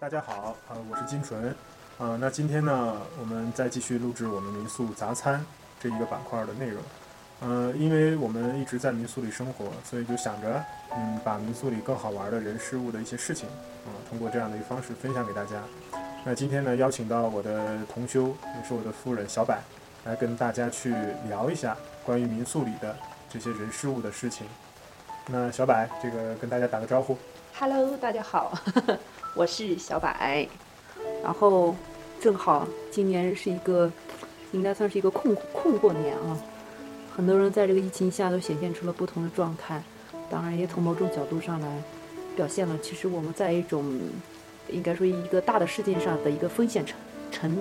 大家好，呃，我是金纯，呃，那今天呢，我们再继续录制我们民宿杂餐这一个板块的内容，呃，因为我们一直在民宿里生活，所以就想着，嗯，把民宿里更好玩的人事物的一些事情，啊、通过这样的一个方式分享给大家。那今天呢，邀请到我的同修，也是我的夫人小柏，来跟大家去聊一下关于民宿里的这些人事物的事情。那小柏，这个跟大家打个招呼。Hello，大家好，我是小柏。然后正好今年是一个应该算是一个困困过年啊，很多人在这个疫情下都显现出了不同的状态，当然也从某种角度上来表现了，其实我们在一种应该说一个大的事件上的一个风险承承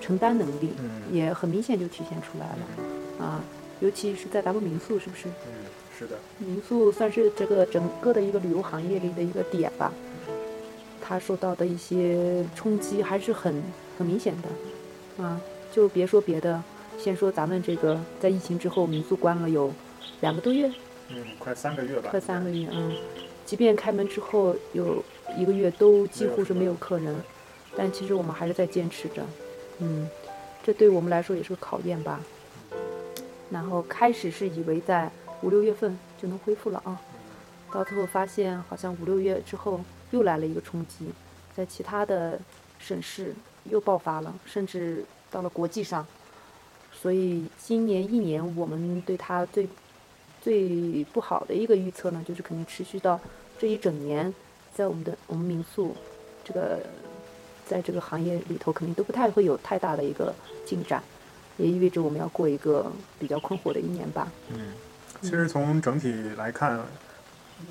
承担能力，嗯。也很明显就体现出来了。啊，尤其是在咱们民宿，是不是？嗯，是的，民宿算是这个整个的一个旅游行业里的一个点吧，它受到的一些冲击还是很很明显的，啊，就别说别的，先说咱们这个在疫情之后，民宿关了有两个多月，嗯，快三个月吧，快三个月，嗯，即便开门之后有一个月都几乎是没有客人，但其实我们还是在坚持着，嗯，这对我们来说也是个考验吧。然后开始是以为在五六月份就能恢复了啊，到最后发现好像五六月之后又来了一个冲击，在其他的省市又爆发了，甚至到了国际上。所以今年一年我们对它最最不好的一个预测呢，就是肯定持续到这一整年，在我们的我们民宿这个在这个行业里头，肯定都不太会有太大的一个进展，也意味着我们要过一个比较困惑的一年吧。嗯，其实从整体来看，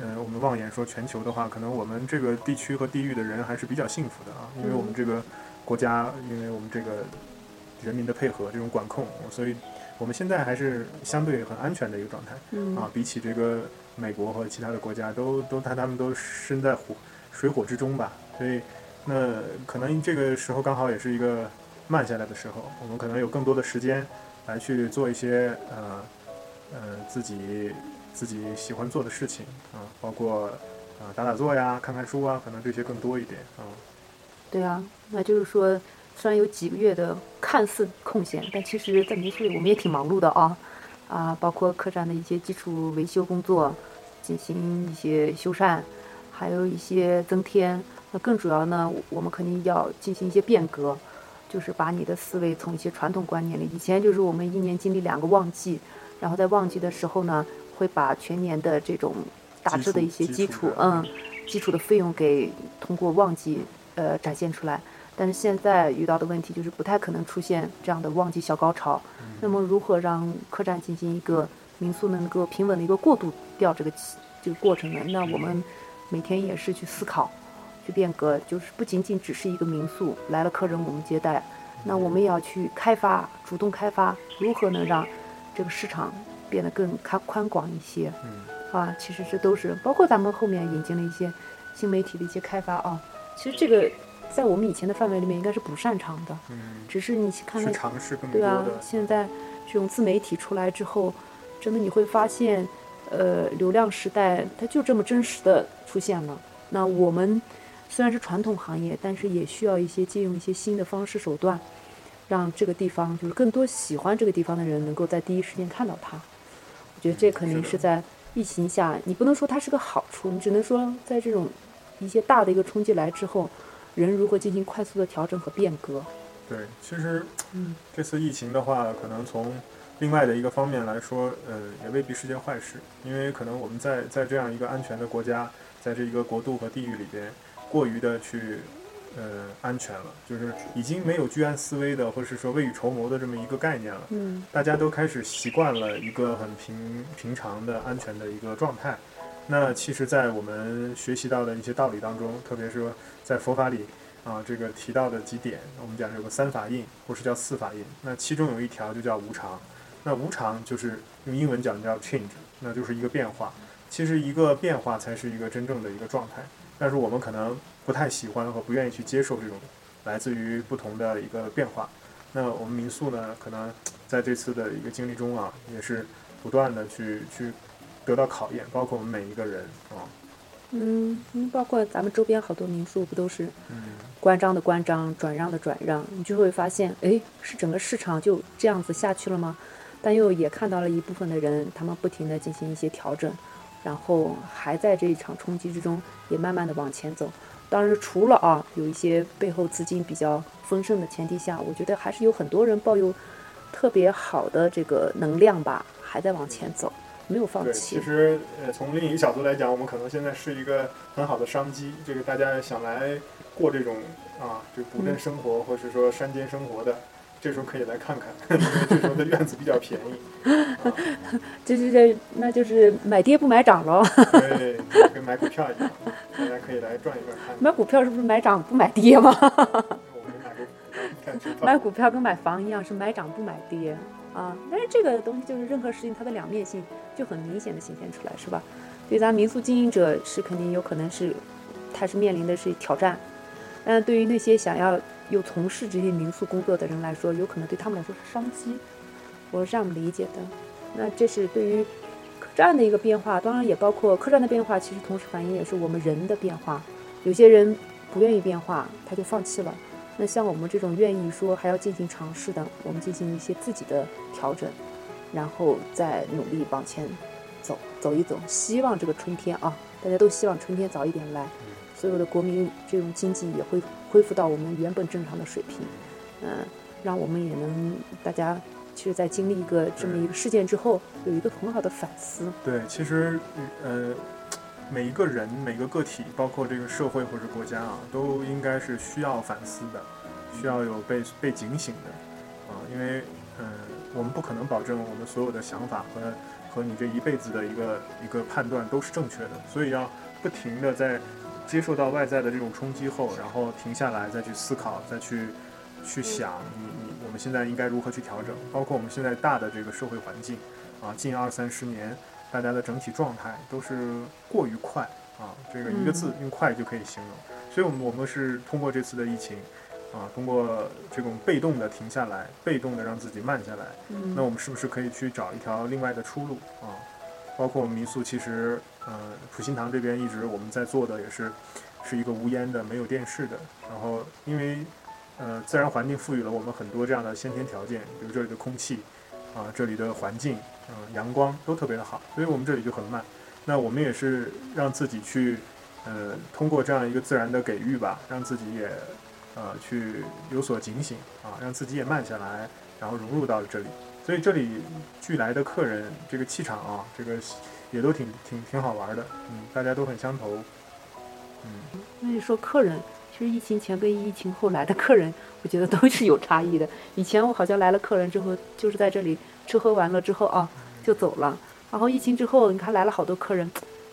呃，我们望眼说全球的话，可能我们这个地区和地域的人还是比较幸福的啊，因为我们这个国家，因为我们这个人民的配合，这种管控，所以我们现在还是相对很安全的一个状态嗯啊，比起这个美国和其他的国家，都都他他们都身在火水火之中吧，所以那可能这个时候刚好也是一个慢下来的时候，我们可能有更多的时间来去做一些呃呃自己自己喜欢做的事情啊，包括啊、打打坐呀、看看书啊，可能这些更多一点啊。对啊，那就是说，虽然有几个月的看似空闲，但其实，在民宿里我们也挺忙碌的啊，啊，包括客栈的一些基础维修工作，进行一些修缮，还有一些增添。那更主要呢，我们肯定要进行一些变革，就是把你的思维从一些传统观念里，以前就是我们一年经历两个旺季，然后在旺季的时候呢，会把全年的这种大致的一些基础嗯，基础的费用给通过旺季呃展现出来。但是现在遇到的问题就是不太可能出现这样的旺季小高潮。那么如何让客栈进行一个民宿能够平稳的一个过渡掉这个期这个过程呢？那我们每天也是去思考，去变革，就是不仅仅只是一个民宿来了客人我们接待，那我们也要去开发，主动开发如何能让这个市场变得更宽宽广一些。嗯啊，其实这都是包括咱们后面引进了一些新媒体的一些开发啊。其实这个在我们以前的范围里面应该是不擅长的，嗯，只是你去看去看，尝试更多对啊，，现在这种自媒体出来之后，真的你会发现，呃，流量时代它就这么真实的出现了。那我们虽然是传统行业，但是也需要一些借用一些新的方式手段，让这个地方就是更多喜欢这个地方的人能够在第一时间看到它。我觉得这肯定是在疫情下，你不能说它是个好处，你只能说在这种一些大的一个冲击来之后，人如何进行快速的调整和变革。对，其实嗯这次疫情的话，可能从另外的一个方面来说，呃，也未必是件坏事，因为可能我们在在这样一个安全的国家，在这一个国度和地域里边，过于的去呃安全了，就是已经没有居安思危的，或是说未雨绸缪的这么一个概念了。嗯大家都开始习惯了一个很平平常的安全的一个状态。那其实，在我们学习到的一些道理当中，特别是说在佛法里啊，这个提到的几点，我们讲有个三法印，或是叫四法印。那其中有一条就叫无常。那无常就是用英文讲叫 change，那就是一个变化。其实一个变化才是一个真正的一个状态，但是我们可能不太喜欢和不愿意去接受这种来自于不同的一个变化。那我们民宿呢，可能在这次的一个经历中啊，也是不断的去去得到考验，包括我们每一个人啊。嗯，包括咱们周边好多民宿不都是嗯，关张的关张，转让的转让，你就会发现，哎，是整个市场就这样子下去了吗？但又也看到了一部分的人，他们不停的进行一些调整，然后还在这一场冲击之中，也慢慢的往前走。当然，除了啊，有一些背后资金比较丰盛的前提下，我觉得还是有很多人抱有特别好的这个能量吧，还在往前走，没有放，弃其。实呃，从另一个角度来讲，我们可能现在是一个很好的商机，这个大家想来过这种啊，就古镇生活，或是说山间生活的。这时候可以来看看，这时候的院子比较便宜，啊，这这这，那就是买跌不买涨喽。对，跟买股票一样，大家可以来转一转看。买股票是不是买涨不买跌吗？买股票跟买房一样，是买涨不买跌啊。但是这个东西就是任何事情它的两面性就很明显的显现出来，是吧？对咱民宿经营者是肯定有可能是，他是面临的是挑战，但对于那些想要有从事这些民宿工作的人来说，有可能对他们来说是商机，我是这样理解的。那这是对于客栈的一个变化，当然也包括客栈的变化，其实同时反映也是我们人的变化。有些人不愿意变化，他就放弃了。那像我们这种愿意说还要进行尝试的，我们进行一些自己的调整，然后再努力往前走走一走。希望这个春天啊，大家都希望春天早一点来，所有的国民这种经济也会恢复到我们原本正常的水平。嗯、让我们也能大家其实，在经历一个这么一个事件之后，有一个很好的反思。对，其实呃，每一个人、每个个体，包括这个社会或者国家啊，都应该是需要反思的，需要有被被警醒的啊，因为嗯、呃，我们不可能保证我们所有的想法和和你这一辈子的一个一个判断都是正确的，所以要不停的在接受到外在的这种冲击后，然后停下来再去思考，再去去想你你我们现在应该如何去调整，包括我们现在大的这个社会环境啊，近二三十年。大家的整体状态都是过于快啊，这个一个字用快就可以形容。所以，我们我们是通过这次的疫情啊，通过这种被动的停下来，被动的让自己慢下来，嗯那我们是不是可以去找一条另外的出路啊？包括我们民宿，其实呃，普心堂这边一直我们在做的也是是一个无烟的、没有电视的。然后，因为呃，自然环境赋予了我们很多这样的先天条件，比如这里的空气啊，这里的环境。嗯，阳光都特别的好，所以我们这里就很慢。那我们也是让自己去，呃，通过这样一个自然的给予吧，让自己也，呃，去有所警醒啊，让自己也慢下来，然后融入到了这里。所以这里聚来的客人，这个气场啊，这个也都挺挺挺好玩的，嗯，大家都很相投，嗯。那你说客人，其实疫情前跟疫情后来的客人，我觉得都是有差异的。以前我好像来了客人之后，就是在这里吃喝完了之后啊。就走了，然后疫情之后，你看来了好多客人，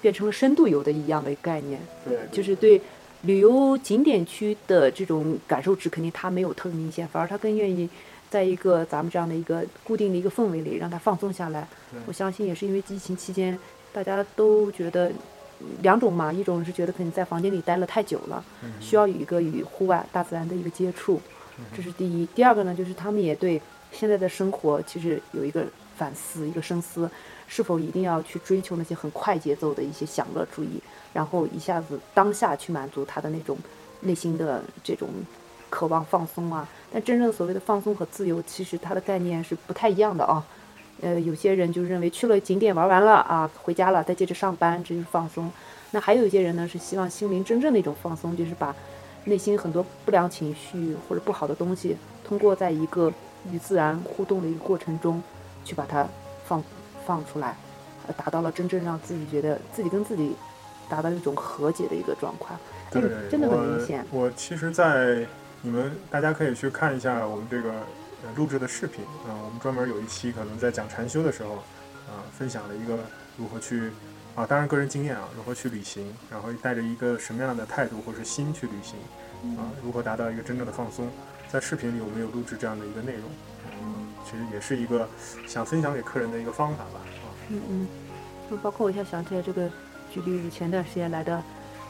变成了深度游的一样的概念，对，就是对旅游景点区的这种感受值，肯定他没有特别明显，反而他更愿意在一个咱们这样的一个固定的一个氛围里，让他放松下来。我相信也是因为疫情期间，大家都觉得两种嘛，一种是觉得可能在房间里待了太久了，需要有一个与户外大自然的一个接触，这是第一。第二个呢，就是他们也对现在的生活其实有一个。反思一个深思，是否一定要去追求那些很快节奏的一些享乐主义，然后一下子当下去满足他的那种内心的这种渴望放松啊？但真正所谓的放松和自由，其实它的概念是不太一样的啊。呃，有些人就认为去了景点玩完了啊，回家了再接着上班，这就是放松。那还有一些人呢，是希望心灵真正的一种放松，就是把内心很多不良情绪或者不好的东西，通过在一个与自然互动的一个过程中。去把它放放出来，呃，达到了真正让自己觉得自己跟自己达到一种和解的一个状况，这个，真的很明显。我其实，在你们大家可以去看一下我们这个呃录制的视频啊、呃，我们专门有一期可能在讲禅修的时候，啊、呃，分享了一个如何去啊，当然个人经验啊，如何去旅行，然后带着一个什么样的态度或是心去旅行，啊，如何达到一个真正的放松，在视频里我们有录制这样的一个内容。其实也是一个想分享给客人的一个方法吧，啊，嗯嗯，就包括我现在想起来这个，举例子，前段时间来的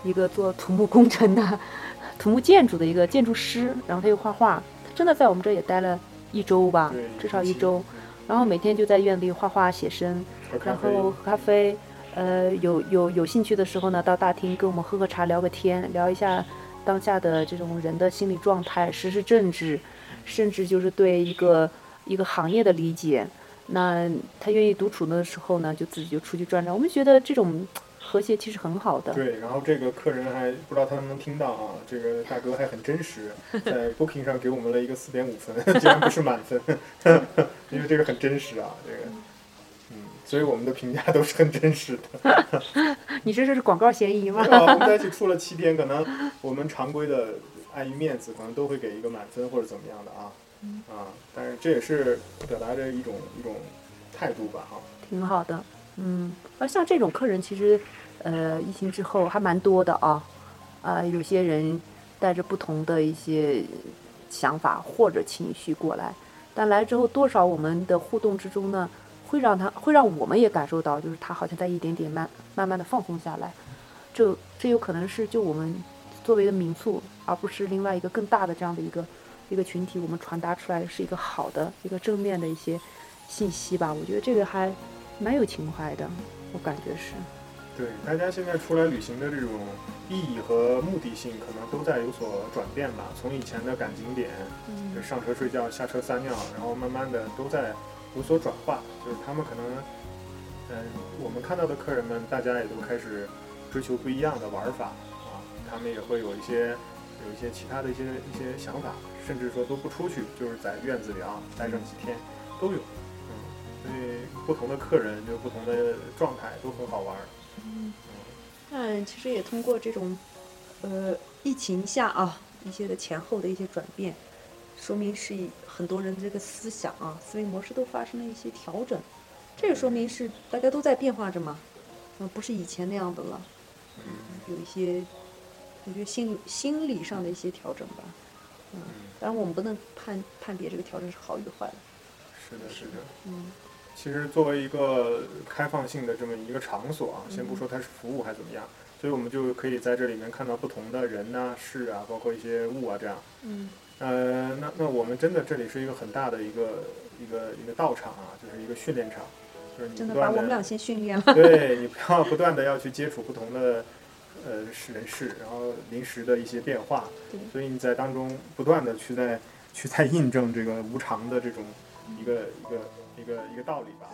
一个做土木工程的、土木建筑的一个建筑师，然后他又画画，他真的在我们这也待了一周吧，至少一周，然后每天就在院子里画画写生，然后喝咖啡，呃，有有有兴趣的时候呢，到大厅跟我们喝喝茶，聊个天，聊一下当下的这种人的心理状态、时事政治，甚至就是对一个一个行业的理解。那他愿意独处的时候呢，就自己就出去转转。我们觉得这种和谐其实很好的。对，然后这个客人还不知道他能不能听到啊，这个大哥还很真实，在 Booking 上给我们了一个四点五分，竟然不是满分，因为这个很真实啊，这个，嗯，所以我们的评价都是很真实的。你这是广告嫌疑吗？我们在一起处了七天，可能我们常规的碍于面子，可能都会给一个满分或者怎么样的啊。啊，但是这也是表达着一种一种态度吧，哈，挺好的，嗯，而像这种客人，其实，呃，疫情之后还蛮多的啊，啊，有些人带着不同的一些想法或者情绪过来，但来之后多少我们的互动之中呢，会让他会让我们也感受到，就是他好像在一点点慢慢慢的放松下来，这这有可能是就我们作为的民宿，而不是另外一个更大的这样的一个。一个群体，我们传达出来的是一个好的、一个正面的一些信息吧。我觉得这个还蛮有情怀的，我感觉是。对，大家现在出来旅行的这种意义和目的性，可能都在有所转变吧。从以前的赶景点，就上车睡觉、下车撒尿，然后慢慢的都在有所转化。就是他们可能，嗯，我们看到的客人们，大家也都开始追求不一样的玩法啊。他们也会有一些有一些其他的一些一些想法。甚至说都不出去，就是在院子里啊待上几天，都有，嗯，所以不同的客人就不同的状态都很好玩。嗯，那其实也通过这种，呃，疫情下啊一些的前后的一些转变，说明是很多人这个思想啊思维模式都发生了一些调整，这个说明是大家都在变化着嘛，嗯，不是以前那样的了，嗯，有一些，我觉得心心理上的一些调整吧。嗯，当然我们不能判判别这个调整是好与坏的。是的，是的。嗯，其实作为一个开放性的这么一个场所啊，先不说它是服务还是怎么样，所以我们就可以在这里面看到不同的人呐、事啊，包括一些物啊这样。嗯。呃，那那我们真的这里是一个很大的一个一个一个道场啊，就是一个训练场，就是你真的把我们俩先训练了。对你不要不断的要去接触不同的。呃，人事，然后临时的一些变化，所以你在当中不断的去在去在印证这个无常的这种一个一个一个一个道理吧。